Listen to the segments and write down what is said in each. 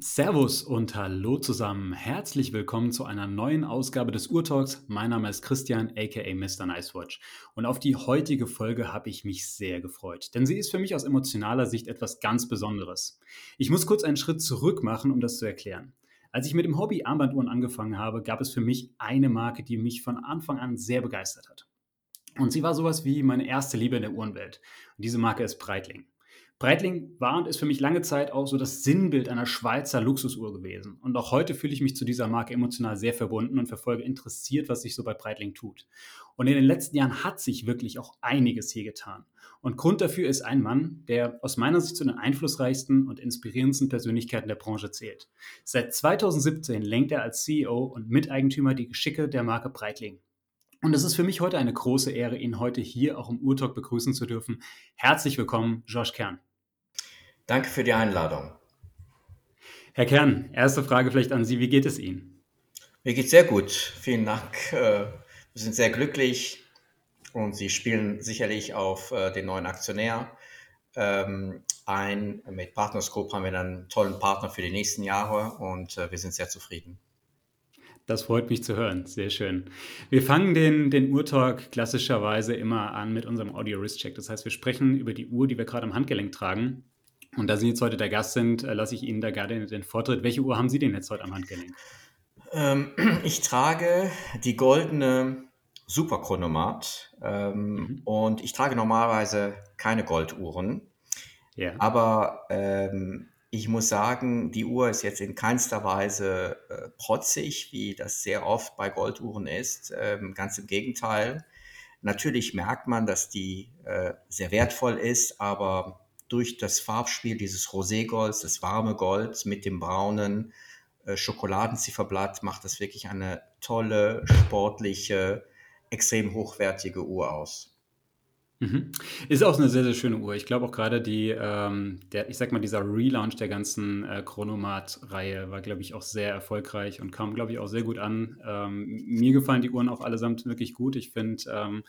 Servus und hallo zusammen. Herzlich willkommen zu einer neuen Ausgabe des Urtalks. Mein Name ist Christian, aka Mr. Nicewatch. Und auf die heutige Folge habe ich mich sehr gefreut, denn sie ist für mich aus emotionaler Sicht etwas ganz Besonderes. Ich muss kurz einen Schritt zurück machen, um das zu erklären. Als ich mit dem Hobby Armbanduhren angefangen habe, gab es für mich eine Marke, die mich von Anfang an sehr begeistert hat. Und sie war sowas wie meine erste Liebe in der Uhrenwelt. Und diese Marke ist Breitling. Breitling war und ist für mich lange Zeit auch so das Sinnbild einer Schweizer Luxusuhr gewesen. Und auch heute fühle ich mich zu dieser Marke emotional sehr verbunden und verfolge interessiert, was sich so bei Breitling tut. Und in den letzten Jahren hat sich wirklich auch einiges hier getan. Und Grund dafür ist ein Mann, der aus meiner Sicht zu den einflussreichsten und inspirierendsten Persönlichkeiten der Branche zählt. Seit 2017 lenkt er als CEO und Miteigentümer die Geschicke der Marke Breitling. Und es ist für mich heute eine große Ehre, ihn heute hier auch im Urtalk begrüßen zu dürfen. Herzlich willkommen, Josh Kern. Danke für die Einladung. Herr Kern, erste Frage vielleicht an Sie. Wie geht es Ihnen? Mir geht es sehr gut. Vielen Dank. Äh, wir sind sehr glücklich und Sie spielen sicherlich auf äh, den neuen Aktionär ähm, ein. Mit Partners Group haben wir einen tollen Partner für die nächsten Jahre und äh, wir sind sehr zufrieden. Das freut mich zu hören. Sehr schön. Wir fangen den, den Uhrtalk klassischerweise immer an mit unserem Audio-Wrist-Check. Das heißt, wir sprechen über die Uhr, die wir gerade am Handgelenk tragen und da Sie jetzt heute der Gast sind, äh, lasse ich Ihnen da gerne den Vortritt. Welche Uhr haben Sie denn jetzt heute am Handgelenk? Ähm, ich trage die goldene Superchronomat ähm, mhm. und ich trage normalerweise keine Golduhren. Ja. Aber ähm, ich muss sagen, die Uhr ist jetzt in keinster Weise äh, protzig, wie das sehr oft bei Golduhren ist. Ähm, ganz im Gegenteil. Natürlich merkt man, dass die äh, sehr wertvoll ist, aber durch das Farbspiel dieses Roségolds, das warme Gold mit dem braunen äh, Schokoladenzifferblatt, macht das wirklich eine tolle, sportliche, extrem hochwertige Uhr aus. Mhm. Ist auch eine sehr, sehr schöne Uhr. Ich glaube auch gerade die, ähm, der, ich sag mal, dieser Relaunch der ganzen äh, Chronomat-Reihe war, glaube ich, auch sehr erfolgreich und kam, glaube ich, auch sehr gut an. Ähm, mir gefallen die Uhren auch allesamt wirklich gut. Ich finde, ähm,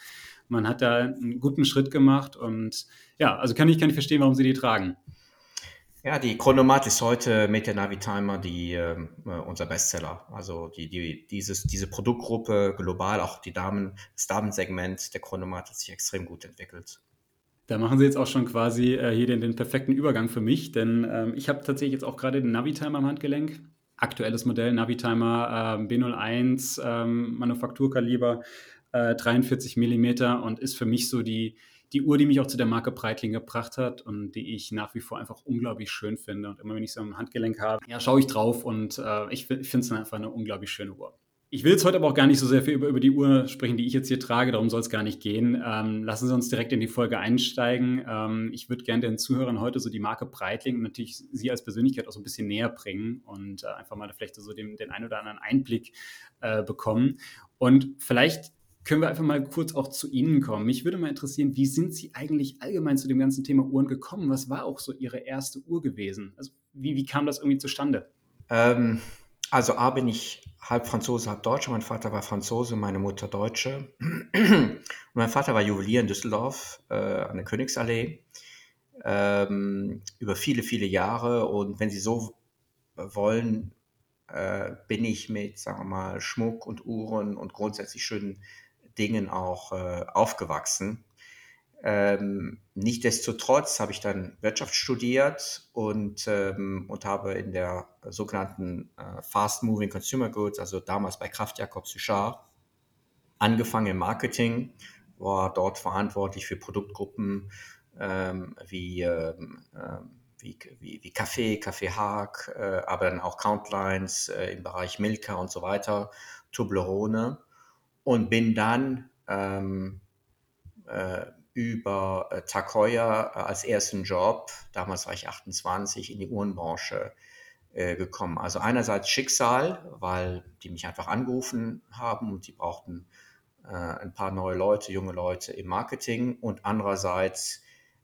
man hat da einen guten Schritt gemacht und ja, also kann ich, kann ich verstehen, warum sie die tragen. Ja, die Chronomat ist heute mit der Navitimer die, ähm, äh, unser Bestseller. Also die, die, dieses, diese Produktgruppe global, auch die Damen, das Damensegment der Chronomat hat sich extrem gut entwickelt. Da machen Sie jetzt auch schon quasi äh, hier den, den, perfekten Übergang für mich, denn ähm, ich habe tatsächlich jetzt auch gerade den Navitimer am Handgelenk. Aktuelles Modell Navitimer äh, B01, ähm, Manufakturkaliber, äh, 43 mm und ist für mich so die, die Uhr, die mich auch zu der Marke Breitling gebracht hat und die ich nach wie vor einfach unglaublich schön finde. Und immer wenn ich so ein Handgelenk habe, ja, schaue ich drauf und äh, ich, finde es einfach eine unglaublich schöne Uhr. Ich will jetzt heute aber auch gar nicht so sehr viel über, über die Uhr sprechen, die ich jetzt hier trage. Darum soll es gar nicht gehen. Ähm, lassen Sie uns direkt in die Folge einsteigen. Ähm, ich würde gerne den Zuhörern heute so die Marke Breitling und natürlich Sie als Persönlichkeit auch so ein bisschen näher bringen und äh, einfach mal vielleicht so den, den ein oder anderen Einblick äh, bekommen. Und vielleicht können wir einfach mal kurz auch zu Ihnen kommen. Mich würde mal interessieren, wie sind Sie eigentlich allgemein zu dem ganzen Thema Uhren gekommen? Was war auch so Ihre erste Uhr gewesen? Also wie, wie kam das irgendwie zustande? Ähm, also A bin ich halb Franzose, halb Deutscher. Mein Vater war Franzose, meine Mutter Deutsche. Und mein Vater war Juwelier in Düsseldorf äh, an der Königsallee ähm, über viele, viele Jahre. Und wenn Sie so wollen, äh, bin ich mit, sagen wir mal, Schmuck und Uhren und grundsätzlich schönen Dingen auch äh, aufgewachsen. Ähm, Nichtsdestotrotz habe ich dann Wirtschaft studiert und, ähm, und habe in der sogenannten äh, Fast Moving Consumer Goods, also damals bei Kraft Jakob Suchard, angefangen im Marketing, war dort verantwortlich für Produktgruppen ähm, wie, ähm, ähm wie, wie, wie Kaffee, Kaffee Haag, äh, aber dann auch Countlines äh, im Bereich Milka und so weiter, Toblerone und bin dann ähm, äh, über äh, Heuer äh, als ersten Job, damals war ich 28, in die Uhrenbranche äh, gekommen. Also einerseits Schicksal, weil die mich einfach angerufen haben und die brauchten äh, ein paar neue Leute, junge Leute im Marketing und andererseits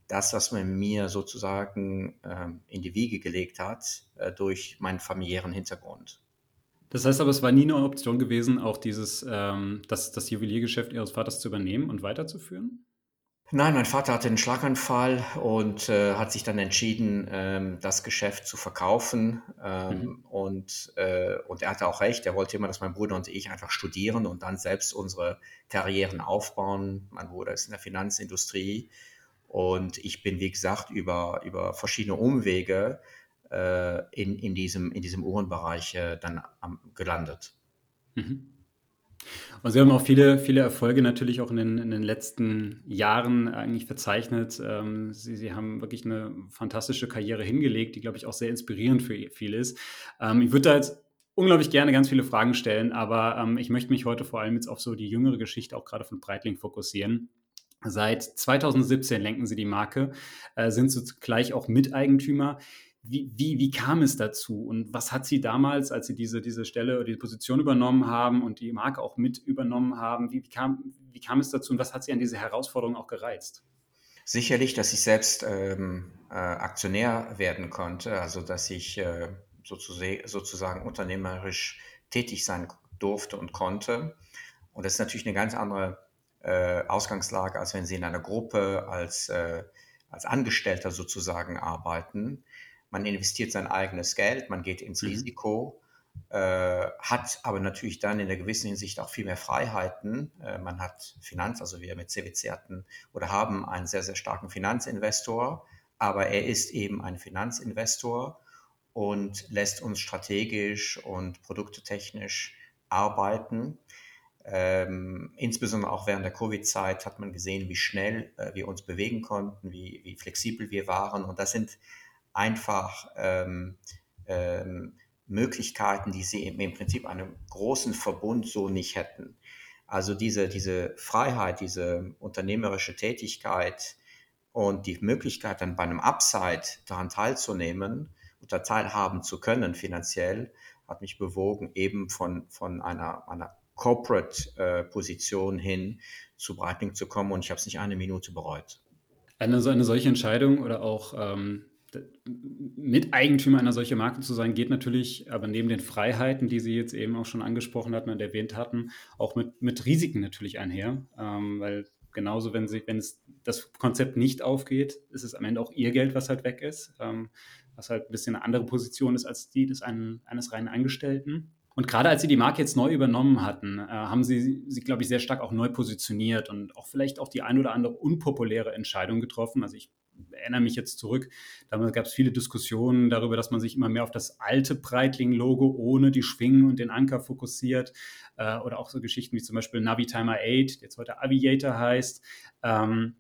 das, was man mir sozusagen ähm, in die Wiege gelegt hat durch meinen familiären Hintergrund. Das heißt aber, es war nie eine Option gewesen, auch dieses, ähm, das, das Juweliergeschäft Ihres Vaters zu übernehmen und weiterzuführen? Nein, mein Vater hatte einen Schlaganfall und äh, hat sich dann entschieden, ähm, das Geschäft zu verkaufen. Ähm, mhm. und, äh, und er hatte auch recht, er wollte immer, dass mein Bruder und ich einfach studieren und dann selbst unsere Karrieren aufbauen. Mein Bruder ist in der Finanzindustrie und ich bin, wie gesagt, über, über verschiedene Umwege in, in, diesem, in diesem Uhrenbereich äh, dann am, gelandet. Mhm. Und Sie haben auch viele, viele Erfolge natürlich auch in den, in den letzten Jahren eigentlich verzeichnet. Ähm, Sie, Sie haben wirklich eine fantastische Karriere hingelegt, die, glaube ich, auch sehr inspirierend für viele ist. Ähm, ich würde da jetzt unglaublich gerne ganz viele Fragen stellen, aber ähm, ich möchte mich heute vor allem jetzt auf so die jüngere Geschichte auch gerade von Breitling fokussieren. Seit 2017 lenken Sie die Marke, äh, sind zugleich auch Miteigentümer. Wie, wie, wie kam es dazu und was hat Sie damals, als Sie diese, diese Stelle oder die Position übernommen haben und die Marke auch mit übernommen haben, wie, wie, kam, wie kam es dazu und was hat Sie an diese Herausforderung auch gereizt? Sicherlich, dass ich selbst ähm, äh, Aktionär werden konnte, also dass ich äh, sozusagen, sozusagen unternehmerisch tätig sein durfte und konnte. Und das ist natürlich eine ganz andere äh, Ausgangslage, als wenn Sie in einer Gruppe als, äh, als Angestellter sozusagen arbeiten man investiert sein eigenes Geld, man geht ins mhm. Risiko, äh, hat aber natürlich dann in einer gewissen Hinsicht auch viel mehr Freiheiten. Äh, man hat Finanz, also wir mit CWC hatten oder haben einen sehr, sehr starken Finanzinvestor, aber er ist eben ein Finanzinvestor und lässt uns strategisch und produktetechnisch arbeiten. Ähm, insbesondere auch während der Covid-Zeit hat man gesehen, wie schnell äh, wir uns bewegen konnten, wie, wie flexibel wir waren. Und das sind einfach ähm, ähm, Möglichkeiten, die sie im, im Prinzip einem großen Verbund so nicht hätten. Also diese, diese Freiheit, diese unternehmerische Tätigkeit und die Möglichkeit, dann bei einem Upside daran teilzunehmen oder teilhaben zu können finanziell, hat mich bewogen, eben von, von einer, einer Corporate-Position äh, hin zu Breitling zu kommen und ich habe es nicht eine Minute bereut. Eine, eine solche Entscheidung oder auch ähm, Miteigentümer einer solchen Marke zu sein, geht natürlich, aber neben den Freiheiten, die Sie jetzt eben auch schon angesprochen hatten und erwähnt hatten, auch mit, mit Risiken natürlich einher. Ähm, weil genauso, wenn, Sie, wenn es das Konzept nicht aufgeht, ist es am Ende auch Ihr Geld, was halt weg ist, ähm, was halt ein bisschen eine andere Position ist als die des einen, eines reinen Angestellten. Und gerade als Sie die Marke jetzt neu übernommen hatten, äh, haben Sie sie, glaube ich, sehr stark auch neu positioniert und auch vielleicht auch die ein oder andere unpopuläre Entscheidung getroffen. Also ich erinnere mich jetzt zurück, damals gab es viele Diskussionen darüber, dass man sich immer mehr auf das alte Breitling-Logo ohne die Schwingen und den Anker fokussiert. Äh, oder auch so Geschichten wie zum Beispiel Navitimer 8, jetzt heute Aviator heißt. Ähm,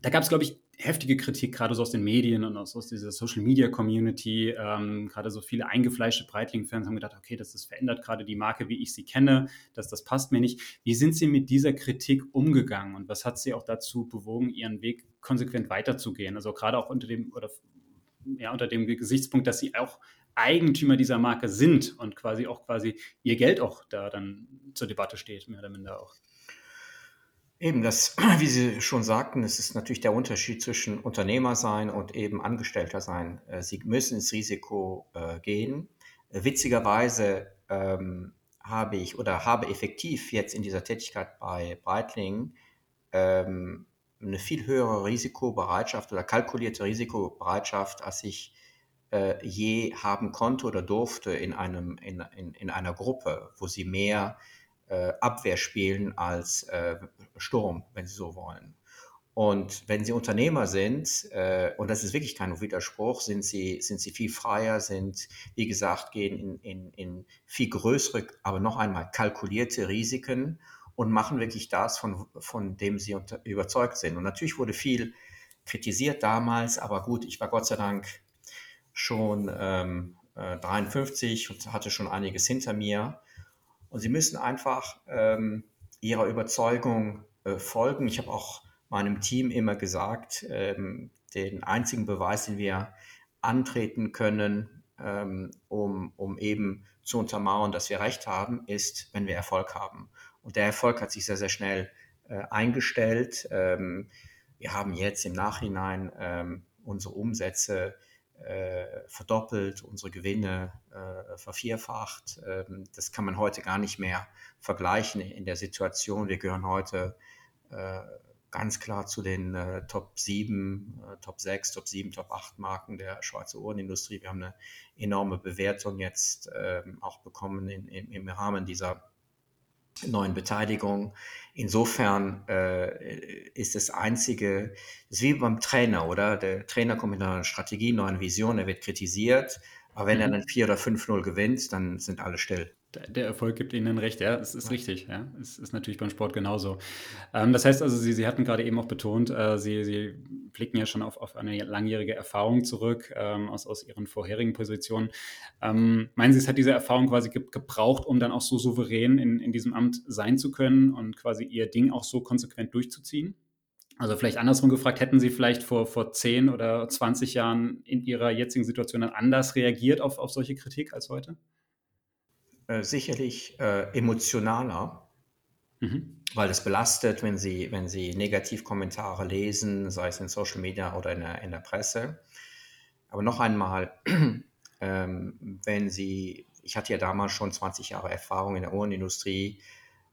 da gab es, glaube ich, heftige Kritik, gerade so aus den Medien und aus, aus dieser Social Media Community. Ähm, gerade so viele eingefleischte Breitling-Fans haben gedacht, okay, das, das verändert gerade die Marke, wie ich sie kenne, das, das passt mir nicht. Wie sind Sie mit dieser Kritik umgegangen und was hat Sie auch dazu bewogen, Ihren Weg konsequent weiterzugehen? Also gerade auch unter dem oder ja, unter dem Gesichtspunkt, dass Sie auch Eigentümer dieser Marke sind und quasi auch quasi Ihr Geld auch da dann zur Debatte steht, mehr oder minder auch. Eben, das, wie Sie schon sagten, es ist natürlich der Unterschied zwischen Unternehmer sein und eben Angestellter sein. Äh, Sie müssen ins Risiko äh, gehen. Witzigerweise ähm, habe ich oder habe effektiv jetzt in dieser Tätigkeit bei Breitling ähm, eine viel höhere Risikobereitschaft oder kalkulierte Risikobereitschaft, als ich äh, je haben konnte oder durfte in, einem, in, in, in einer Gruppe, wo sie mehr äh, Abwehr spielen als äh, Sturm, wenn Sie so wollen. Und wenn Sie Unternehmer sind, äh, und das ist wirklich kein Widerspruch, sind Sie, sind Sie viel freier, sind, wie gesagt, gehen in, in, in viel größere, aber noch einmal kalkulierte Risiken und machen wirklich das, von, von dem Sie unter, überzeugt sind. Und natürlich wurde viel kritisiert damals, aber gut, ich war Gott sei Dank schon ähm, 53 und hatte schon einiges hinter mir. Und sie müssen einfach ähm, ihrer Überzeugung äh, folgen. Ich habe auch meinem Team immer gesagt, ähm, den einzigen Beweis, den wir antreten können, ähm, um, um eben zu untermauern, dass wir recht haben, ist, wenn wir Erfolg haben. Und der Erfolg hat sich sehr, sehr schnell äh, eingestellt. Ähm, wir haben jetzt im Nachhinein ähm, unsere Umsätze äh, verdoppelt, unsere Gewinne äh, vervierfacht. Ähm, das kann man heute gar nicht mehr vergleichen in der Situation. Wir gehören heute äh, ganz klar zu den äh, Top 7, äh, Top 6, Top 7, Top 8 Marken der Schweizer Uhrenindustrie. Wir haben eine enorme Bewertung jetzt ähm, auch bekommen in, in, im Rahmen dieser neuen Beteiligung. Insofern äh, ist das Einzige, das ist wie beim Trainer, oder? Der Trainer kommt mit einer Strategie, neuen Vision, er wird kritisiert, aber wenn mhm. er dann 4 oder 5-0 gewinnt, dann sind alle still der Erfolg gibt Ihnen recht, ja, es ist richtig, ja. Es ist natürlich beim Sport genauso. Ähm, das heißt also, Sie, Sie hatten gerade eben auch betont, äh, Sie, Sie blicken ja schon auf, auf eine langjährige Erfahrung zurück ähm, aus, aus Ihren vorherigen Positionen. Ähm, meinen Sie, es hat diese Erfahrung quasi ge gebraucht, um dann auch so souverän in, in diesem Amt sein zu können und quasi Ihr Ding auch so konsequent durchzuziehen? Also vielleicht andersrum gefragt, hätten Sie vielleicht vor, vor 10 oder 20 Jahren in Ihrer jetzigen Situation dann anders reagiert auf, auf solche Kritik als heute? Äh, sicherlich äh, emotionaler, mhm. weil es belastet, wenn Sie, wenn Sie Negativkommentare lesen, sei es in Social Media oder in der, in der Presse. Aber noch einmal, ähm, wenn Sie, ich hatte ja damals schon 20 Jahre Erfahrung in der Uhrenindustrie,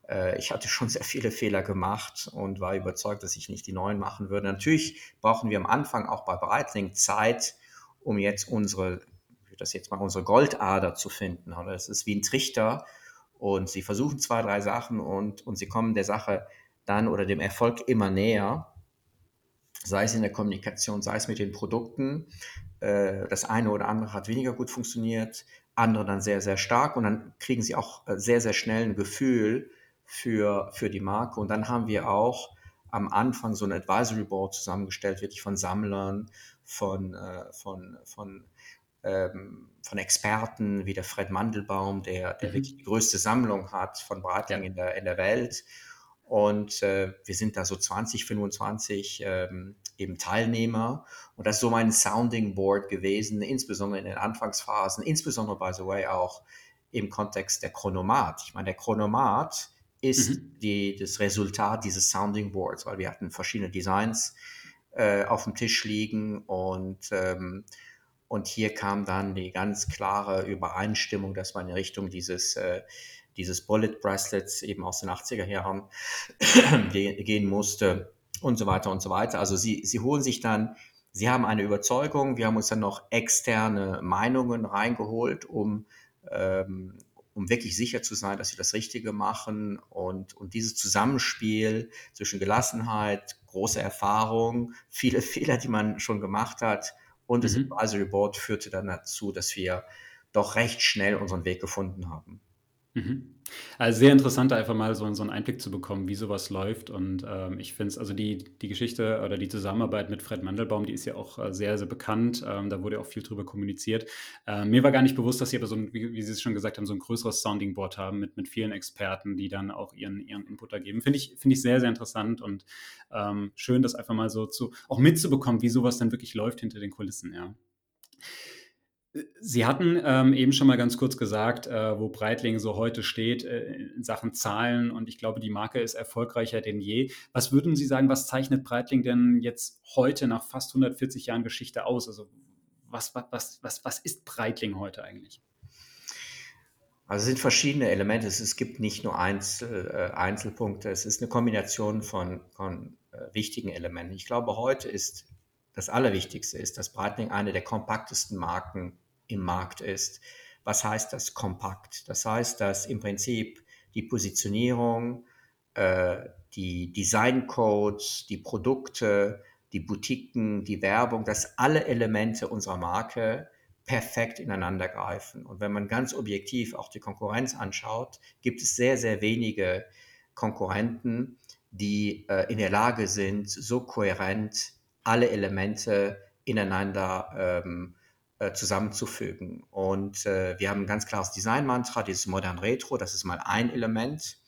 äh, ich hatte schon sehr viele Fehler gemacht und war überzeugt, dass ich nicht die neuen machen würde. Natürlich brauchen wir am Anfang auch bei Breitling Zeit, um jetzt unsere das jetzt mal unsere Goldader zu finden. Oder es ist wie ein Trichter und sie versuchen zwei, drei Sachen und, und sie kommen der Sache dann oder dem Erfolg immer näher, sei es in der Kommunikation, sei es mit den Produkten. Äh, das eine oder andere hat weniger gut funktioniert, andere dann sehr, sehr stark und dann kriegen sie auch äh, sehr, sehr schnell ein Gefühl für, für die Marke. Und dann haben wir auch am Anfang so ein Advisory Board zusammengestellt, wirklich von Sammlern, von, äh, von, von von Experten wie der Fred Mandelbaum, der, der mhm. wirklich die größte Sammlung hat von Breitling ja. in, der, in der Welt. Und äh, wir sind da so 20, 25 ähm, eben Teilnehmer. Und das ist so mein Sounding Board gewesen, insbesondere in den Anfangsphasen, insbesondere, by the way, auch im Kontext der Chronomat. Ich meine, der Chronomat ist mhm. die, das Resultat dieses Sounding Boards, weil wir hatten verschiedene Designs äh, auf dem Tisch liegen und ähm, und hier kam dann die ganz klare Übereinstimmung, dass man in Richtung dieses, äh, dieses Bullet Bracelets eben aus den 80er Jahren gehen musste und so weiter und so weiter. Also sie, sie holen sich dann, sie haben eine Überzeugung, wir haben uns dann noch externe Meinungen reingeholt, um, ähm, um wirklich sicher zu sein, dass sie das Richtige machen. Und, und dieses Zusammenspiel zwischen Gelassenheit, großer Erfahrung, viele Fehler, die man schon gemacht hat, und das mhm. Advisory Board führte dann dazu, dass wir doch recht schnell unseren Weg gefunden haben. Mhm. Also sehr interessant, einfach mal so, so einen Einblick zu bekommen, wie sowas läuft. Und ähm, ich finde es, also die, die Geschichte oder die Zusammenarbeit mit Fred Mandelbaum, die ist ja auch äh, sehr, sehr bekannt. Ähm, da wurde auch viel drüber kommuniziert. Äh, mir war gar nicht bewusst, dass sie aber so ein, wie, wie, Sie es schon gesagt haben, so ein größeres Sounding Board haben mit, mit vielen Experten, die dann auch ihren, ihren Input da geben. Finde ich, find ich sehr, sehr interessant und ähm, schön, das einfach mal so zu, auch mitzubekommen, wie sowas dann wirklich läuft hinter den Kulissen, ja. Sie hatten ähm, eben schon mal ganz kurz gesagt, äh, wo Breitling so heute steht äh, in Sachen Zahlen und ich glaube, die Marke ist erfolgreicher denn je. Was würden Sie sagen, was zeichnet Breitling denn jetzt heute nach fast 140 Jahren Geschichte aus? Also was, was, was, was ist Breitling heute eigentlich? Also es sind verschiedene Elemente. Es gibt nicht nur Einzel, äh, Einzelpunkte, es ist eine Kombination von, von äh, wichtigen Elementen. Ich glaube, heute ist das Allerwichtigste ist, dass Breitling eine der kompaktesten Marken im Markt ist. Was heißt das kompakt? Das heißt, dass im Prinzip die Positionierung, äh, die Designcodes, die Produkte, die Boutiquen, die Werbung, dass alle Elemente unserer Marke perfekt ineinander greifen. Und wenn man ganz objektiv auch die Konkurrenz anschaut, gibt es sehr, sehr wenige Konkurrenten, die äh, in der Lage sind, so kohärent alle Elemente ineinander ähm, äh, zusammenzufügen. Und äh, wir haben ein ganz klares Design-Mantra, dieses Modern Retro, das ist mal ein Element,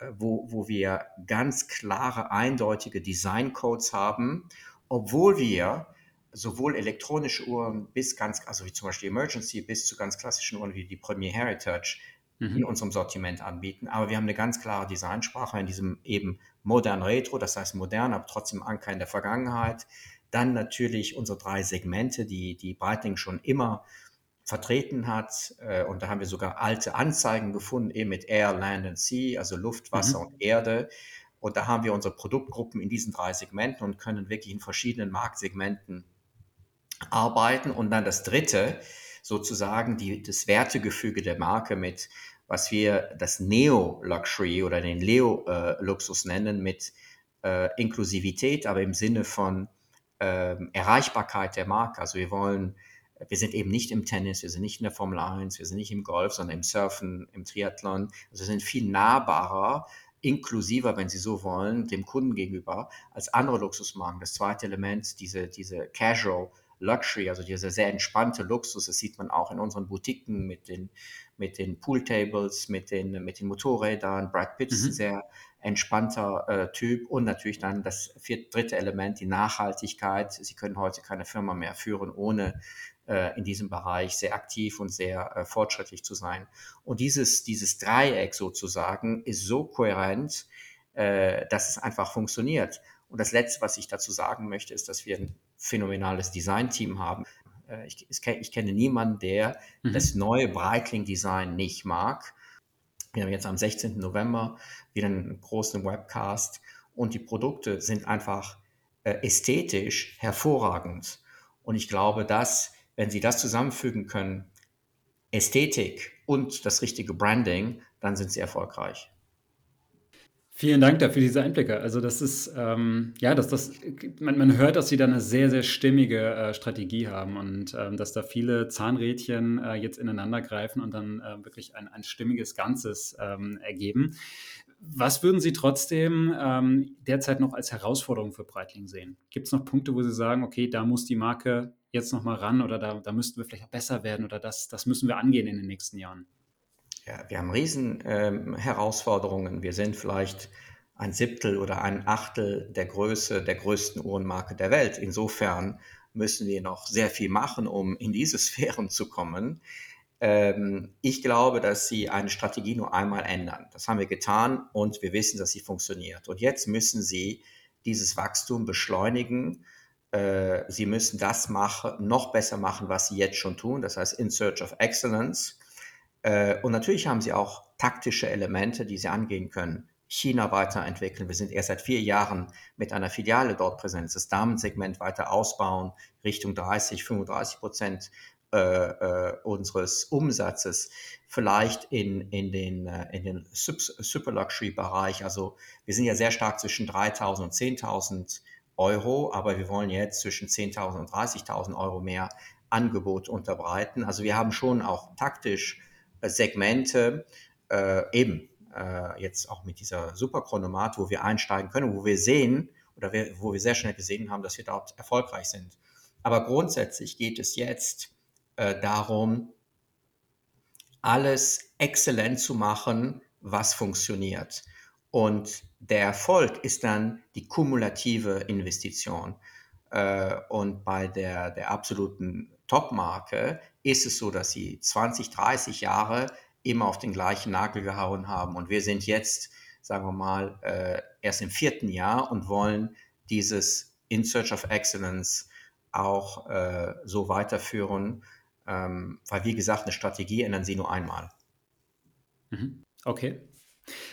äh, wo, wo wir ganz klare, eindeutige Design-Codes haben, obwohl wir sowohl elektronische Uhren bis ganz, also wie zum Beispiel Emergency, bis zu ganz klassischen Uhren wie die Premier Heritage mhm. in unserem Sortiment anbieten. Aber wir haben eine ganz klare Designsprache in diesem eben modern Retro, das heißt modern, aber trotzdem Anker in der Vergangenheit. Dann natürlich unsere drei Segmente, die, die Breitling schon immer vertreten hat. Äh, und da haben wir sogar alte Anzeigen gefunden, eben mit Air, Land and Sea, also Luft, Wasser mhm. und Erde. Und da haben wir unsere Produktgruppen in diesen drei Segmenten und können wirklich in verschiedenen Marktsegmenten arbeiten. Und dann das dritte, sozusagen die, das Wertegefüge der Marke mit, was wir das Neo-Luxury oder den Leo-Luxus nennen, mit äh, Inklusivität, aber im Sinne von äh, Erreichbarkeit der Marke. Also wir wollen, wir sind eben nicht im Tennis, wir sind nicht in der Formel 1, wir sind nicht im Golf, sondern im Surfen, im Triathlon. Also wir sind viel nahbarer inklusiver, wenn Sie so wollen, dem Kunden gegenüber als andere Luxusmarken. Das zweite Element, diese, diese Casual Luxury, also dieser sehr entspannte Luxus, das sieht man auch in unseren Boutiquen mit den, mit den Pooltables, mit den, mit den Motorrädern. Brad Pitt ist ein mhm. sehr entspannter äh, Typ und natürlich dann das vierte, dritte Element, die Nachhaltigkeit. Sie können heute keine Firma mehr führen, ohne äh, in diesem Bereich sehr aktiv und sehr äh, fortschrittlich zu sein. Und dieses, dieses Dreieck sozusagen ist so kohärent, äh, dass es einfach funktioniert. Und das Letzte, was ich dazu sagen möchte, ist, dass wir ein phänomenales Design-Team haben. Äh, ich, ich, kenne niemanden, der mhm. das neue Breitling-Design nicht mag. Wir haben jetzt am 16. November wieder einen großen Webcast und die Produkte sind einfach äh, ästhetisch hervorragend. Und ich glaube, dass, wenn Sie das zusammenfügen können, Ästhetik und das richtige Branding, dann sind Sie erfolgreich. Vielen Dank dafür diese Einblicke. Also das ist, ähm, ja, dass das, man, man hört, dass Sie da eine sehr, sehr stimmige äh, Strategie haben und ähm, dass da viele Zahnrädchen äh, jetzt ineinander greifen und dann äh, wirklich ein, ein stimmiges Ganzes ähm, ergeben. Was würden Sie trotzdem ähm, derzeit noch als Herausforderung für Breitling sehen? Gibt es noch Punkte, wo Sie sagen, okay, da muss die Marke jetzt noch mal ran oder da, da müssten wir vielleicht besser werden oder das, das müssen wir angehen in den nächsten Jahren? Ja, wir haben riesen ähm. Wir sind vielleicht ein Siebtel oder ein Achtel der Größe der größten Uhrenmarke der Welt. Insofern müssen wir noch sehr viel machen, um in diese Sphären zu kommen. Ähm, ich glaube, dass sie eine Strategie nur einmal ändern. Das haben wir getan und wir wissen, dass sie funktioniert. Und jetzt müssen sie dieses Wachstum beschleunigen. Äh, sie müssen das machen, noch besser machen, was sie jetzt schon tun. Das heißt, in Search of Excellence und natürlich haben sie auch taktische Elemente, die sie angehen können. China weiterentwickeln. Wir sind erst seit vier Jahren mit einer Filiale dort präsent. Das Damensegment weiter ausbauen, Richtung 30, 35 Prozent äh, äh, unseres Umsatzes. Vielleicht in, in den, äh, in den Super Luxury Bereich. Also wir sind ja sehr stark zwischen 3.000 und 10.000 Euro, aber wir wollen jetzt zwischen 10.000 und 30.000 Euro mehr Angebot unterbreiten. Also wir haben schon auch taktisch Segmente äh, eben äh, jetzt auch mit dieser Superchronomat, wo wir einsteigen können, wo wir sehen oder wir, wo wir sehr schnell gesehen haben, dass wir dort erfolgreich sind. Aber grundsätzlich geht es jetzt äh, darum, alles exzellent zu machen, was funktioniert. Und der Erfolg ist dann die kumulative Investition. Äh, und bei der, der absoluten Top-Marke ist es so, dass sie 20, 30 Jahre immer auf den gleichen Nagel gehauen haben. Und wir sind jetzt, sagen wir mal, äh, erst im vierten Jahr und wollen dieses In Search of Excellence auch äh, so weiterführen, ähm, weil wie gesagt, eine Strategie ändern sie nur einmal. Mhm. Okay.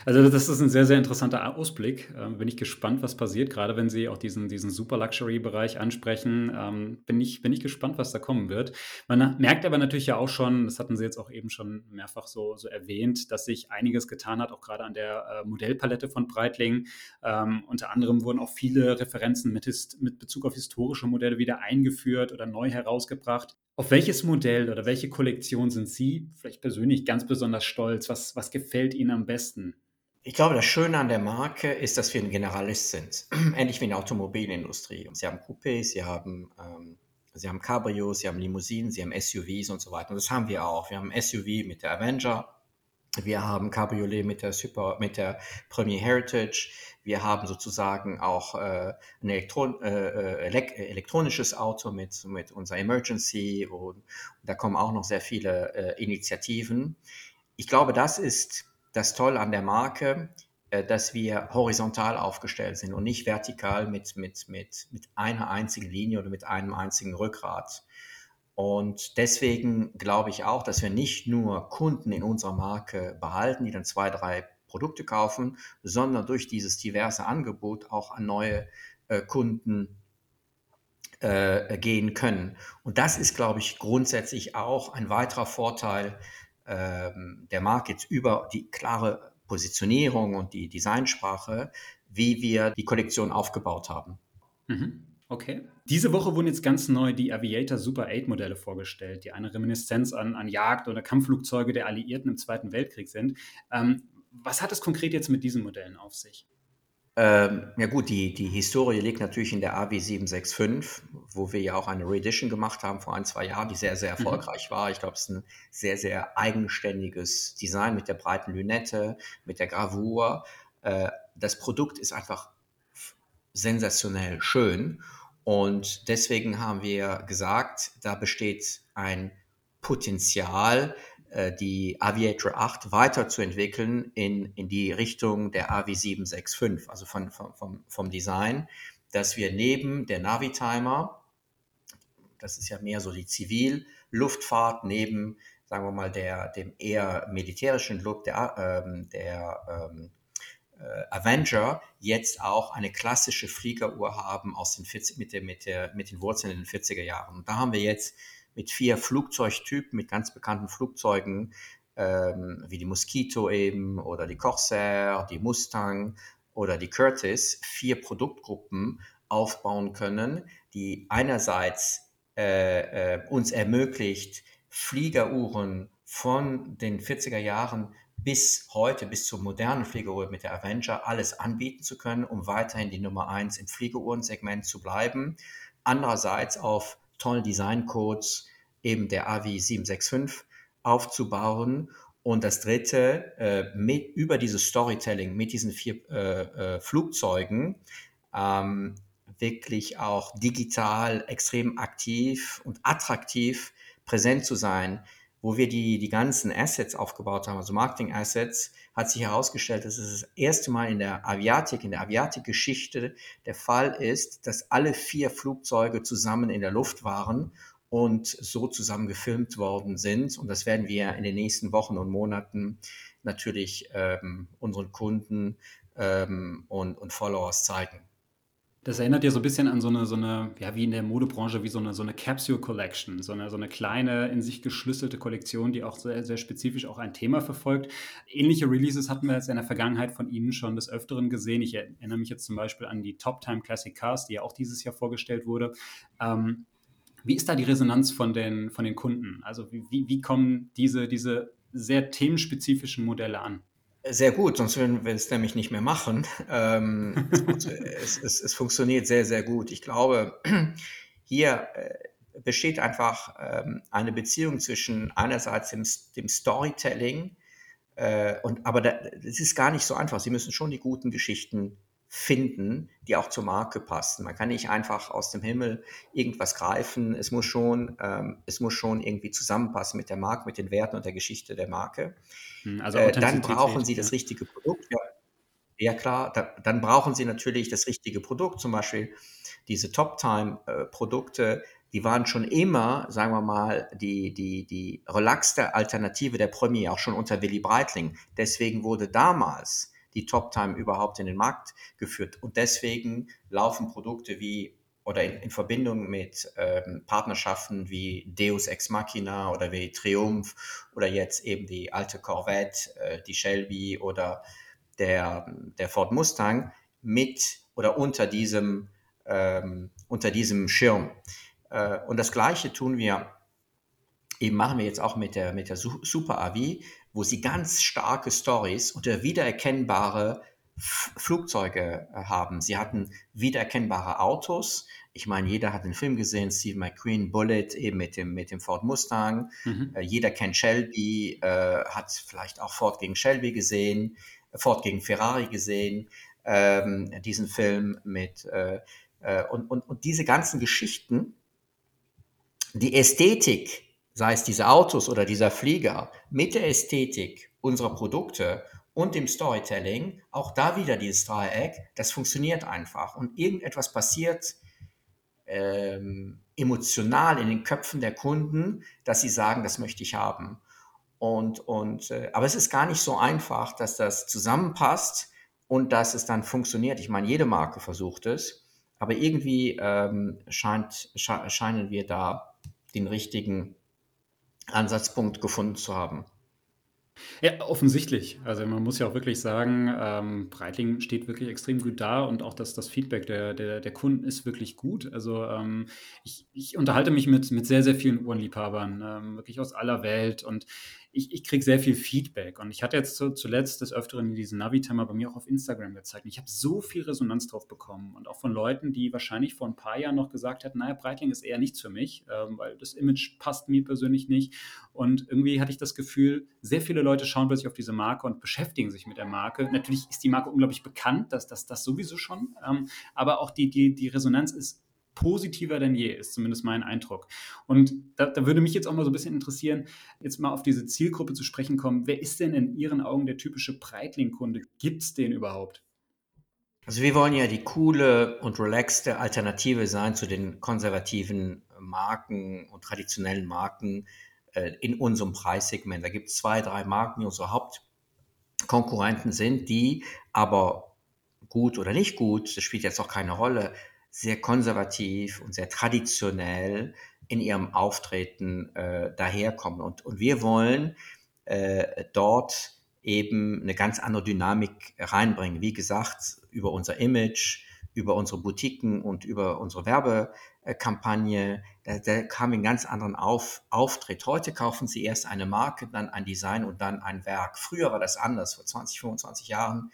Also das ist ein sehr, sehr interessanter Ausblick. Ähm, bin ich gespannt, was passiert, gerade wenn Sie auch diesen, diesen Super-Luxury-Bereich ansprechen. Ähm, bin, ich, bin ich gespannt, was da kommen wird. Man merkt aber natürlich ja auch schon, das hatten Sie jetzt auch eben schon mehrfach so, so erwähnt, dass sich einiges getan hat, auch gerade an der äh, Modellpalette von Breitling. Ähm, unter anderem wurden auch viele Referenzen mit, mit Bezug auf historische Modelle wieder eingeführt oder neu herausgebracht. Auf welches Modell oder welche Kollektion sind Sie vielleicht persönlich ganz besonders stolz? Was, was gefällt Ihnen am besten? Ich glaube, das Schöne an der Marke ist, dass wir ein Generalist sind. Ähnlich wie in der Automobilindustrie. Sie haben Coupés, Sie haben, ähm, Sie haben Cabrios, Sie haben Limousinen, Sie haben SUVs und so weiter. Und das haben wir auch. Wir haben ein SUV mit der Avenger, wir haben Cabriolet mit der Super, mit der Premier Heritage. Wir haben sozusagen auch äh, ein Elektron, äh, elek elektronisches Auto mit, mit unserer Emergency und, und, da kommen auch noch sehr viele äh, Initiativen. Ich glaube, das ist das Tolle an der Marke, äh, dass wir horizontal aufgestellt sind und nicht vertikal mit, mit, mit, mit einer einzigen Linie oder mit einem einzigen Rückgrat. Und deswegen glaube ich auch, dass wir nicht nur Kunden in unserer Marke behalten, die dann zwei, drei Produkte kaufen, sondern durch dieses diverse Angebot auch an neue äh, Kunden äh, gehen können. Und das ist, glaube ich, grundsätzlich auch ein weiterer Vorteil ähm, der Marke jetzt über die klare Positionierung und die Designsprache, wie wir die Kollektion aufgebaut haben. Mhm. Okay. Diese Woche wurden jetzt ganz neu die Aviator Super 8 Modelle vorgestellt, die eine Reminiszenz an, an Jagd- oder Kampfflugzeuge der Alliierten im Zweiten Weltkrieg sind. Ähm, was hat es konkret jetzt mit diesen Modellen auf sich? Ähm, ja gut, die, die Historie liegt natürlich in der AW765, wo wir ja auch eine Reedition gemacht haben vor ein, zwei Jahren, die sehr, sehr mhm. erfolgreich mhm. war. Ich glaube, es ist ein sehr, sehr eigenständiges Design mit der breiten Lünette, mit der Gravur. Äh, das Produkt ist einfach sensationell schön. Und deswegen haben wir gesagt, da besteht ein Potenzial, äh, die Aviator 8 weiterzuentwickeln in, in die Richtung der AV765, also von, von, vom, vom Design, dass wir neben der Navitimer, das ist ja mehr so die Zivilluftfahrt, neben, sagen wir mal, der, dem eher militärischen Look der, ähm, der ähm, äh, Avenger jetzt auch eine klassische Fliegeruhr haben aus den 40, mit, der, mit, der, mit den Wurzeln in den 40er Jahren. Und da haben wir jetzt mit vier Flugzeugtypen, mit ganz bekannten Flugzeugen, ähm, wie die Mosquito eben oder die Corsair, die Mustang oder die Curtis, vier Produktgruppen aufbauen können, die einerseits äh, äh, uns ermöglicht, Fliegeruhren von den 40er Jahren bis heute, bis zur modernen Fliegeruhr mit der Avenger, alles anbieten zu können, um weiterhin die Nummer eins im Fliegeuhrensegment zu bleiben. Andererseits auf tollen Designcodes eben der AVI 765 aufzubauen. Und das dritte, äh, mit, über dieses Storytelling mit diesen vier äh, äh, Flugzeugen ähm, wirklich auch digital extrem aktiv und attraktiv präsent zu sein wo wir die, die ganzen Assets aufgebaut haben, also Marketing-Assets, hat sich herausgestellt, dass es das erste Mal in der Aviatik, in der Aviatik-Geschichte der Fall ist, dass alle vier Flugzeuge zusammen in der Luft waren und so zusammen gefilmt worden sind. Und das werden wir in den nächsten Wochen und Monaten natürlich ähm, unseren Kunden ähm, und, und Followers zeigen. Das erinnert ja so ein bisschen an so eine, so eine, ja, wie in der Modebranche, wie so eine, so eine Capsule Collection, so eine, so eine kleine, in sich geschlüsselte Kollektion, die auch sehr, sehr spezifisch auch ein Thema verfolgt. Ähnliche Releases hatten wir jetzt in der Vergangenheit von Ihnen schon des Öfteren gesehen. Ich erinnere mich jetzt zum Beispiel an die Top Time Classic Cars, die ja auch dieses Jahr vorgestellt wurde. Ähm, wie ist da die Resonanz von den, von den Kunden? Also wie, wie, kommen diese, diese sehr themenspezifischen Modelle an? Sehr gut, sonst würden wir es nämlich nicht mehr machen. Ähm, es, es, es, funktioniert sehr, sehr gut. Ich glaube, hier äh, besteht einfach ähm, eine Beziehung zwischen einerseits dem, dem Storytelling äh, und aber es ist gar nicht so einfach. Sie müssen schon die guten Geschichten finden, die auch zur Marke passen. Man kann nicht einfach aus dem Himmel irgendwas greifen. Es muss schon, ähm, es muss schon irgendwie zusammenpassen mit der Marke, mit den Werten und der Geschichte der Marke. Hm, also äh, dann brauchen Sie das richtige Produkt. Ja, ja klar, da, dann brauchen Sie natürlich das richtige Produkt. Zum Beispiel diese Top-Time-Produkte, die waren schon immer, sagen wir mal, die, die, die relaxte Alternative der Premier, auch schon unter Willy Breitling. Deswegen wurde damals die Top-Time überhaupt in den Markt geführt. Und deswegen laufen Produkte wie oder in, in Verbindung mit ähm, Partnerschaften wie Deus Ex Machina oder wie Triumph oder jetzt eben die alte Corvette, äh, die Shelby oder der, der Ford Mustang mit oder unter diesem, ähm, unter diesem Schirm. Äh, und das Gleiche tun wir, eben machen wir jetzt auch mit der, mit der Super AV, wo sie ganz starke Stories und wiedererkennbare Flugzeuge äh, haben. Sie hatten wiedererkennbare Autos. Ich meine, jeder hat den Film gesehen, Steve McQueen, Bullet, eben mit dem, mit dem Ford Mustang. Mhm. Äh, jeder kennt Shelby, äh, hat vielleicht auch Ford gegen Shelby gesehen, Ford gegen Ferrari gesehen, ähm, diesen Film mit, äh, äh, und, und, und diese ganzen Geschichten, die Ästhetik sei es diese Autos oder dieser Flieger, mit der Ästhetik unserer Produkte und dem Storytelling, auch da wieder dieses Dreieck, das funktioniert einfach. Und irgendetwas passiert ähm, emotional in den Köpfen der Kunden, dass sie sagen, das möchte ich haben. Und, und, äh, aber es ist gar nicht so einfach, dass das zusammenpasst und dass es dann funktioniert. Ich meine, jede Marke versucht es, aber irgendwie ähm, scheint, sche scheinen wir da den richtigen Ansatzpunkt gefunden zu haben. Ja, offensichtlich. Also man muss ja auch wirklich sagen, ähm, Breitling steht wirklich extrem gut da und auch das, das Feedback der, der, der Kunden ist wirklich gut. Also ähm, ich, ich unterhalte mich mit, mit sehr, sehr vielen Uhrenliebhabern, ähm, wirklich aus aller Welt und ich, ich kriege sehr viel Feedback. Und ich hatte jetzt zu, zuletzt des Öfteren diesen Navi-Timer bei mir auch auf Instagram gezeigt. Und ich habe so viel Resonanz drauf bekommen. Und auch von Leuten, die wahrscheinlich vor ein paar Jahren noch gesagt hätten, naja, Breitling ist eher nichts für mich, ähm, weil das Image passt mir persönlich nicht. Und irgendwie hatte ich das Gefühl, sehr viele Leute schauen plötzlich auf diese Marke und beschäftigen sich mit der Marke. Natürlich ist die Marke unglaublich bekannt, dass das, das sowieso schon. Ähm, aber auch die, die, die Resonanz ist positiver denn je, ist zumindest mein Eindruck. Und da, da, würde mich jetzt auch mal so ein bisschen interessieren, jetzt mal auf diese Zielgruppe zu sprechen kommen. Wer ist denn in Ihren Augen der typische Breitling-Kunde? Gibt es den überhaupt? Also wir wollen ja die coole und relaxte Alternative sein zu den konservativen Marken und traditionellen Marken äh, in unserem Preissegment. Da gibt es zwei, drei Marken, die unsere Hauptkonkurrenten sind, die aber gut oder nicht gut, das spielt jetzt auch keine Rolle, sehr konservativ und sehr traditionell in ihrem Auftreten äh, daherkommen. Und, und wir wollen äh, dort eben eine ganz andere Dynamik reinbringen. Wie gesagt, über unser Image, über unsere Boutiquen und über unsere Werbekampagne, da, da wir einen ganz anderen Auf, Auftritt. Heute kaufen Sie erst eine Marke, dann ein Design und dann ein Werk. Früher war das anders, vor 20, 25 Jahren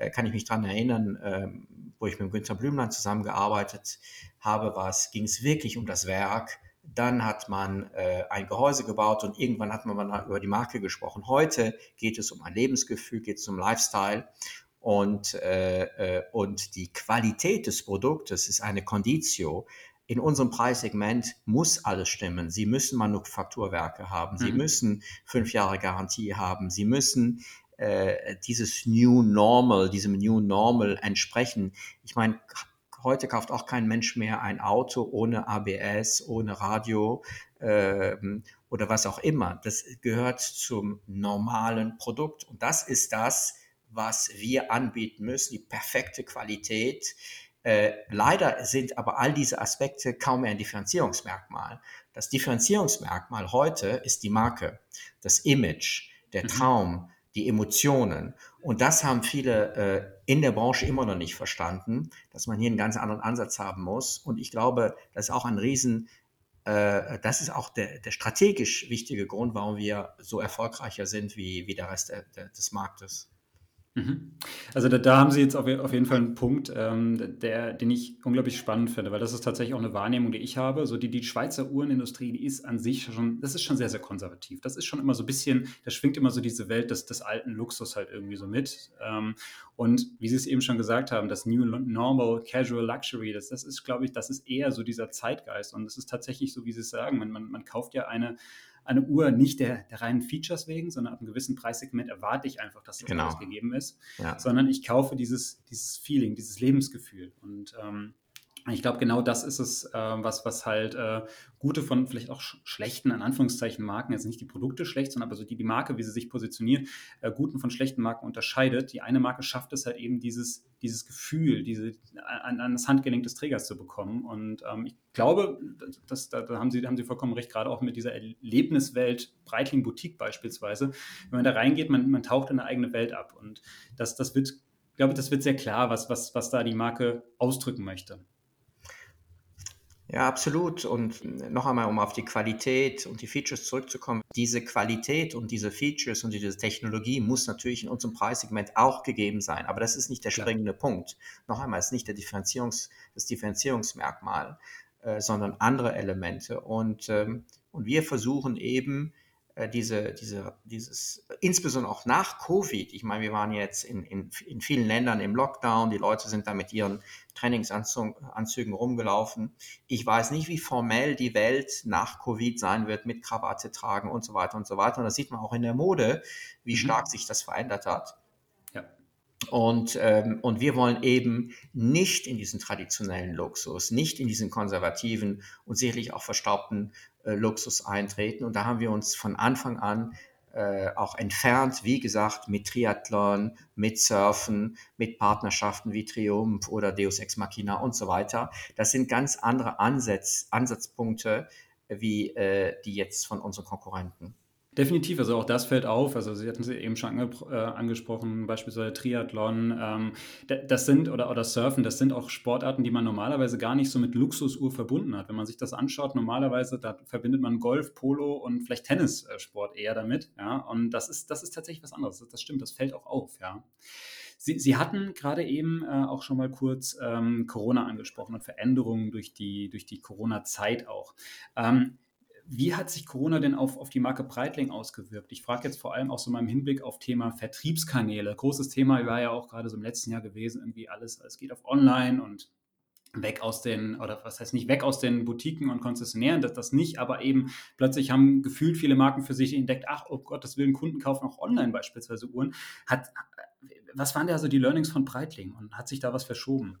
äh, kann ich mich daran erinnern, ähm, wo ich mit Günter Blümlein zusammengearbeitet habe, ging es wirklich um das Werk. Dann hat man äh, ein Gehäuse gebaut und irgendwann hat man mal über die Marke gesprochen. Heute geht es um ein Lebensgefühl, geht es um Lifestyle und, äh, äh, und die Qualität des Produktes ist eine Conditio. In unserem Preissegment muss alles stimmen. Sie müssen Manufakturwerke haben. Sie mhm. müssen fünf Jahre Garantie haben. Sie müssen äh, dieses New Normal, diesem New Normal entsprechen. Ich meine, heute kauft auch kein Mensch mehr ein Auto ohne ABS, ohne Radio äh, oder was auch immer. Das gehört zum normalen Produkt. Und das ist das, was wir anbieten müssen, die perfekte Qualität. Äh, leider sind aber all diese Aspekte kaum mehr ein Differenzierungsmerkmal. Das Differenzierungsmerkmal heute ist die Marke, das Image, der mhm. Traum, die Emotionen. Und das haben viele äh, in der Branche immer noch nicht verstanden, dass man hier einen ganz anderen Ansatz haben muss. Und ich glaube, das ist auch ein Riesen, äh, das ist auch der, der, strategisch wichtige Grund, warum wir so erfolgreicher sind wie, wie der Rest der, der, des Marktes. Mhm. Also da, da, haben Sie jetzt auf, auf, jeden Fall einen Punkt, ähm, der, den ich unglaublich spannend finde, weil das ist tatsächlich auch eine Wahrnehmung, die ich habe. So die, die Schweizer Uhrenindustrie, die ist an sich schon, das ist schon sehr, sehr konservativ. Das ist schon immer so ein bisschen, da schwingt immer so diese Welt des, des alten Luxus halt irgendwie so mit. Ähm, und wie Sie es eben schon gesagt haben, das New Normal Casual Luxury, das, das ist, glaube ich, das ist eher so dieser Zeitgeist. Und es ist tatsächlich so, wie Sie es sagen, man, man, man kauft ja eine eine Uhr nicht der, der reinen Features wegen, sondern ab einem gewissen Preissegment erwarte ich einfach, dass das genau. alles gegeben ist, ja. sondern ich kaufe dieses, dieses Feeling, dieses Lebensgefühl. Und ähm, ich glaube, genau das ist es, äh, was, was halt äh, gute von vielleicht auch sch schlechten, in Anführungszeichen, Marken, jetzt nicht die Produkte schlecht, sondern aber so die, die Marke, wie sie sich positioniert, äh, guten von schlechten Marken unterscheidet. Die eine Marke schafft es halt eben, dieses, dieses Gefühl, diese, an, an das Handgelenk des Trägers zu bekommen. Und ähm, ich glaube, das, da, da, haben, sie, haben Sie vollkommen recht, gerade auch mit dieser Erlebniswelt, Breitling Boutique beispielsweise. Wenn man da reingeht, man, man taucht in eine eigene Welt ab. Und das, das wird, ich glaube, das wird sehr klar, was, was, was da die Marke ausdrücken möchte. Ja, absolut. Und noch einmal, um auf die Qualität und die Features zurückzukommen. Diese Qualität und diese Features und diese Technologie muss natürlich in unserem Preissegment auch gegeben sein. Aber das ist nicht der springende Klar. Punkt. Noch einmal, es ist nicht der Differenzierungs, das Differenzierungsmerkmal, äh, sondern andere Elemente. Und, ähm, und wir versuchen eben, äh, diese, diese, dieses, insbesondere auch nach Covid, ich meine, wir waren jetzt in, in, in vielen Ländern im Lockdown, die Leute sind da mit ihren Trainingsanzügen rumgelaufen. Ich weiß nicht, wie formell die Welt nach Covid sein wird mit Krawatte tragen und so weiter und so weiter. Und das sieht man auch in der Mode, wie mhm. stark sich das verändert hat. Und, ähm, und wir wollen eben nicht in diesen traditionellen Luxus, nicht in diesen konservativen und sicherlich auch verstaubten äh, Luxus eintreten. Und da haben wir uns von Anfang an äh, auch entfernt, wie gesagt, mit Triathlon, mit Surfen, mit Partnerschaften wie Triumph oder Deus Ex Machina und so weiter. Das sind ganz andere Ansatz, Ansatzpunkte, wie äh, die jetzt von unseren Konkurrenten. Definitiv, also auch das fällt auf. Also Sie hatten es eben schon ange äh, angesprochen, beispielsweise Triathlon. Ähm, das sind oder, oder Surfen, das sind auch Sportarten, die man normalerweise gar nicht so mit Luxusuhr verbunden hat. Wenn man sich das anschaut, normalerweise da verbindet man Golf, Polo und vielleicht Tennissport eher damit. Ja, und das ist, das ist tatsächlich was anderes. Das stimmt, das fällt auch auf, ja. Sie, Sie hatten gerade eben äh, auch schon mal kurz ähm, Corona angesprochen und Veränderungen durch die, durch die Corona-Zeit auch. Ähm, wie hat sich Corona denn auf, auf die Marke Breitling ausgewirkt? Ich frage jetzt vor allem auch so mal im Hinblick auf Thema Vertriebskanäle. Großes Thema war ja auch gerade so im letzten Jahr gewesen, irgendwie alles, alles geht auf Online und weg aus den, oder was heißt nicht weg aus den Boutiquen und Konzessionären, das, das nicht, aber eben plötzlich haben gefühlt viele Marken für sich entdeckt, ach, oh Gott, das will ein Kunden kaufen auch online beispielsweise Uhren. Hat, was waren da so die Learnings von Breitling und hat sich da was verschoben?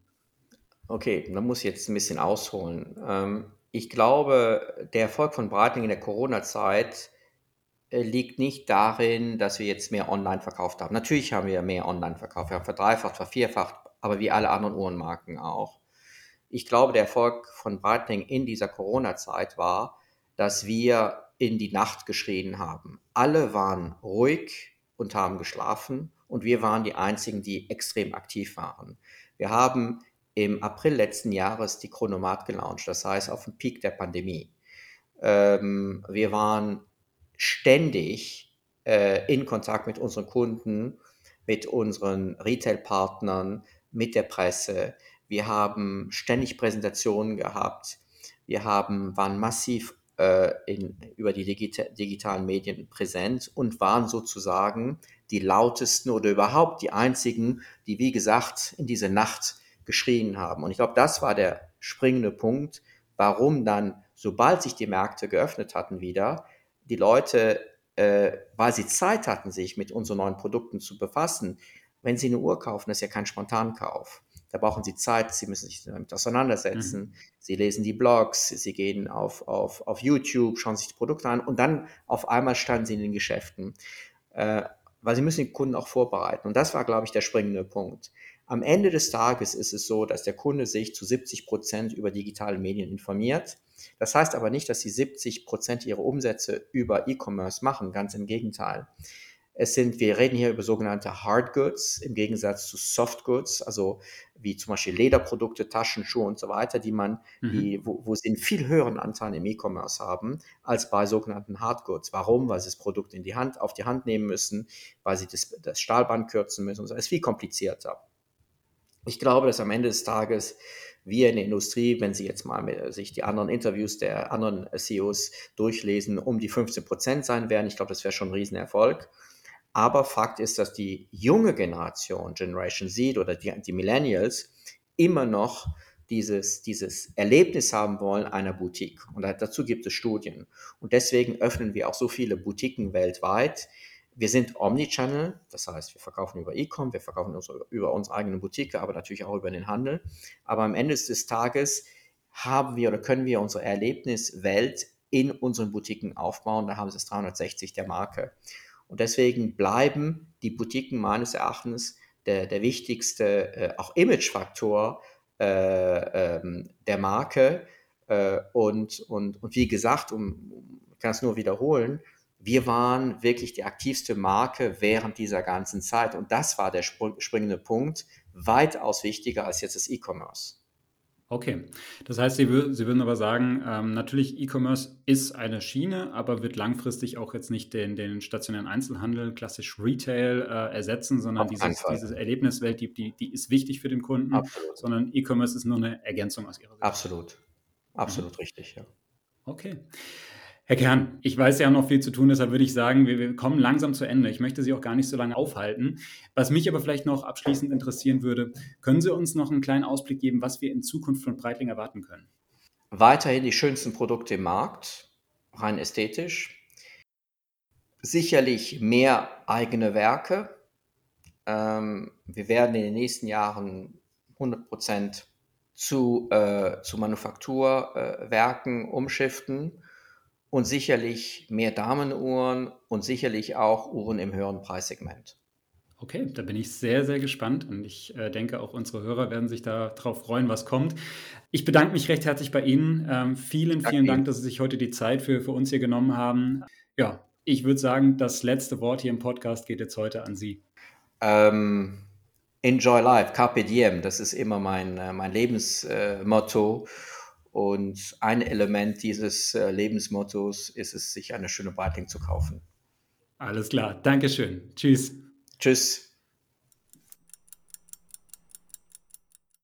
Okay, da muss jetzt ein bisschen ausholen. Ähm, ich glaube, der Erfolg von Breitling in der Corona-Zeit äh, liegt nicht darin, dass wir jetzt mehr online verkauft haben. Natürlich haben wir mehr online verkauft. Wir haben verdreifacht, vervierfacht, aber wie alle anderen Uhrenmarken auch. Ich glaube, der Erfolg von Breitling in dieser Corona-Zeit war, dass wir in die Nacht geschrien haben. Alle waren ruhig und haben geschlafen und wir waren die einzigen, die extrem aktiv waren. Wir haben im April letzten Jahres die Chronomat gelauncht, das heißt auf dem Peak der Pandemie. Ähm, wir waren ständig äh, in Kontakt mit unseren Kunden, mit unseren Retail-Partnern, mit der Presse. Wir haben ständig Präsentationen gehabt. Wir haben, waren massiv äh, in, über die digita digitalen Medien präsent und waren sozusagen die lautesten oder überhaupt die einzigen, die, wie gesagt, in diese Nacht geschrien haben. Und ich glaube, das war der springende Punkt, warum dann, sobald sich die Märkte geöffnet hatten wieder, die Leute, äh, weil sie Zeit hatten, sich mit unseren neuen Produkten zu befassen, wenn sie eine Uhr kaufen, das ist ja kein Spontankauf. Da brauchen sie Zeit, sie müssen sich damit auseinandersetzen. Mhm. Sie lesen die Blogs, sie gehen auf, auf, auf YouTube, schauen sich die Produkte an und dann auf einmal standen sie in den Geschäften. Äh, weil sie müssen den Kunden auch vorbereiten. Und das war, glaube ich, der springende Punkt. Am Ende des Tages ist es so, dass der Kunde sich zu 70 Prozent über digitale Medien informiert. Das heißt aber nicht, dass sie 70 Prozent ihrer Umsätze über E-Commerce machen, ganz im Gegenteil. Es sind, wir reden hier über sogenannte Hard Goods im Gegensatz zu Soft Goods, also wie zum Beispiel Lederprodukte, Taschen, Schuhe und so weiter, die man, mhm. die, wo, wo sie einen viel höheren Anteil im E-Commerce haben als bei sogenannten Hard Goods. Warum? Weil sie das Produkt in die Hand, auf die Hand nehmen müssen, weil sie das, das Stahlband kürzen müssen und so. Es ist viel komplizierter. Ich glaube, dass am Ende des Tages wir in der Industrie, wenn Sie jetzt mal sich die anderen Interviews der anderen CEOs durchlesen, um die 15 Prozent sein werden. Ich glaube, das wäre schon ein Riesenerfolg. Aber Fakt ist, dass die junge Generation, Generation Z oder die, die Millennials, immer noch dieses, dieses Erlebnis haben wollen einer Boutique. Und dazu gibt es Studien. Und deswegen öffnen wir auch so viele Boutiquen weltweit, wir sind Omnichannel, das heißt, wir verkaufen über E-Com, wir verkaufen unsere, über unsere eigene Boutique, aber natürlich auch über den Handel. Aber am Ende des Tages haben wir oder können wir unsere Erlebniswelt in unseren Boutiquen aufbauen. Da haben sie es 360 der Marke. Und deswegen bleiben die Boutiquen meines Erachtens der, der wichtigste äh, auch Imagefaktor äh, ähm, der Marke. Äh, und, und, und wie gesagt, um, ich kann es nur wiederholen, wir waren wirklich die aktivste Marke während dieser ganzen Zeit. Und das war der springende Punkt, weitaus wichtiger als jetzt das E-Commerce. Okay, das heißt, Sie, wür Sie würden aber sagen, ähm, natürlich E-Commerce ist eine Schiene, aber wird langfristig auch jetzt nicht den, den stationären Einzelhandel, klassisch Retail äh, ersetzen, sondern dieses, diese Erlebniswelt, die, die, die, ist wichtig für den Kunden, Absolut. sondern E-Commerce ist nur eine Ergänzung aus Ihrer Sicht. Absolut, absolut mhm. richtig, ja. Okay. Herr Kern, ich weiß, Sie haben noch viel zu tun, deshalb würde ich sagen, wir, wir, kommen langsam zu Ende. Ich möchte Sie auch gar nicht so lange aufhalten. Was mich aber vielleicht noch abschließend interessieren würde, können Sie uns noch einen kleinen Ausblick geben, was wir in Zukunft von Breitling erwarten können? Weiterhin die schönsten Produkte im Markt, rein ästhetisch. Sicherlich mehr eigene Werke. Ähm, wir werden in den nächsten Jahren 100 zu, äh, zu Manufakturwerken äh, umschiften und sicherlich mehr Damenuhren und sicherlich auch Uhren im höheren Preissegment. Okay, da bin ich sehr, sehr gespannt und ich äh, denke, auch unsere Hörer werden sich darauf freuen, was kommt. Ich bedanke mich recht herzlich bei Ihnen. Ähm, vielen, vielen Dank, dass Sie sich heute die Zeit für, für uns hier genommen haben. Ja, ich würde sagen, das letzte Wort hier im Podcast geht jetzt heute an Sie. Ähm, enjoy life, carpe diem, das ist immer mein, äh, mein Lebensmotto. Und ein Element dieses äh, Lebensmottos ist es, sich eine schöne Breitling zu kaufen. Alles klar, Dankeschön. Tschüss. Tschüss.